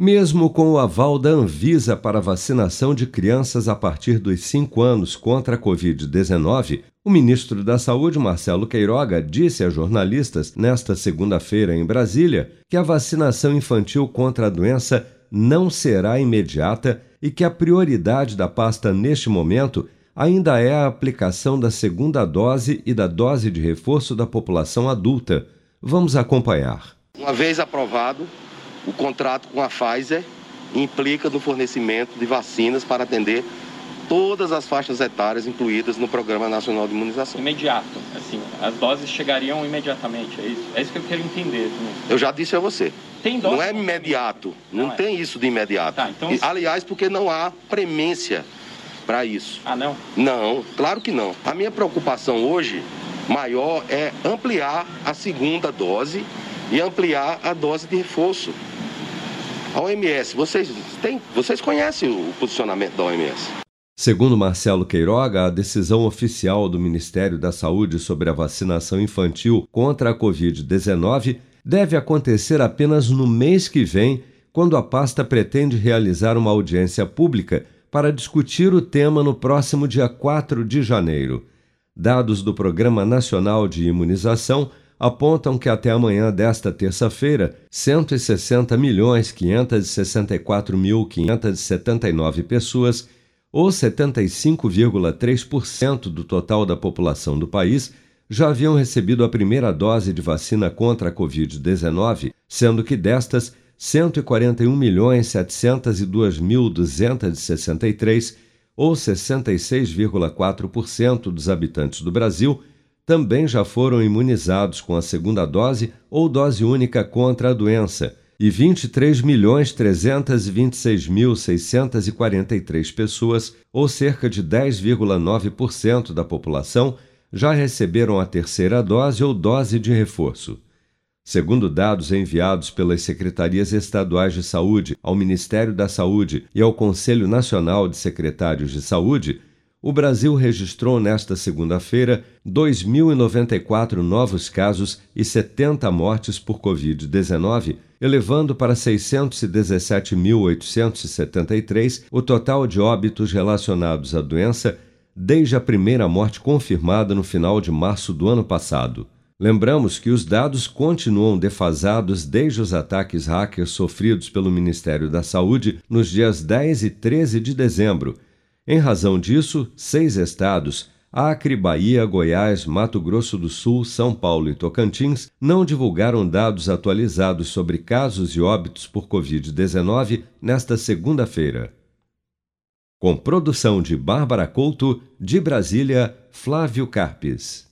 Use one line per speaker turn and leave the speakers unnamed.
Mesmo com o aval da Anvisa para vacinação de crianças a partir dos 5 anos contra a Covid-19, o ministro da Saúde, Marcelo Queiroga, disse a jornalistas nesta segunda-feira em Brasília que a vacinação infantil contra a doença não será imediata e que a prioridade da pasta neste momento ainda é a aplicação da segunda dose e da dose de reforço da população adulta. Vamos acompanhar.
Uma vez aprovado, o contrato com a Pfizer implica no fornecimento de vacinas para atender todas as faixas etárias incluídas no Programa Nacional de Imunização.
Imediato, assim, as doses chegariam imediatamente, é isso? É isso que eu quero entender.
Eu já disse a você. Tem dose? Não é imediato, não, não é. tem isso de imediato. Tá, então... E, aliás, porque não há premência para isso.
Ah, não?
Não, claro que não. A minha preocupação hoje maior é ampliar a segunda dose e ampliar a dose de reforço. A OMS, vocês, têm, vocês conhecem o posicionamento da OMS?
Segundo Marcelo Queiroga, a decisão oficial do Ministério da Saúde sobre a vacinação infantil contra a Covid-19 deve acontecer apenas no mês que vem, quando a pasta pretende realizar uma audiência pública para discutir o tema no próximo dia 4 de janeiro. Dados do Programa Nacional de Imunização apontam que até amanhã desta terça-feira, 160 milhões 564 mil 579 pessoas, ou 75,3% do total da população do país, já haviam recebido a primeira dose de vacina contra a Covid-19, sendo que destas, 141 milhões 702 mil 263, ou 66,4% dos habitantes do Brasil, também já foram imunizados com a segunda dose ou dose única contra a doença, e 23.326.643 pessoas, ou cerca de 10,9% da população, já receberam a terceira dose ou dose de reforço. Segundo dados enviados pelas secretarias estaduais de saúde ao Ministério da Saúde e ao Conselho Nacional de Secretários de Saúde, o Brasil registrou nesta segunda-feira 2.094 novos casos e 70 mortes por Covid-19, elevando para 617.873 o total de óbitos relacionados à doença desde a primeira morte confirmada no final de março do ano passado. Lembramos que os dados continuam defasados desde os ataques hackers sofridos pelo Ministério da Saúde nos dias 10 e 13 de dezembro em razão disso, seis estados, Acre, Bahia, Goiás, Mato Grosso do Sul, São Paulo e Tocantins, não divulgaram dados atualizados sobre casos e óbitos por Covid-19 nesta segunda-feira. Com produção de Bárbara Couto, de Brasília, Flávio Carpes.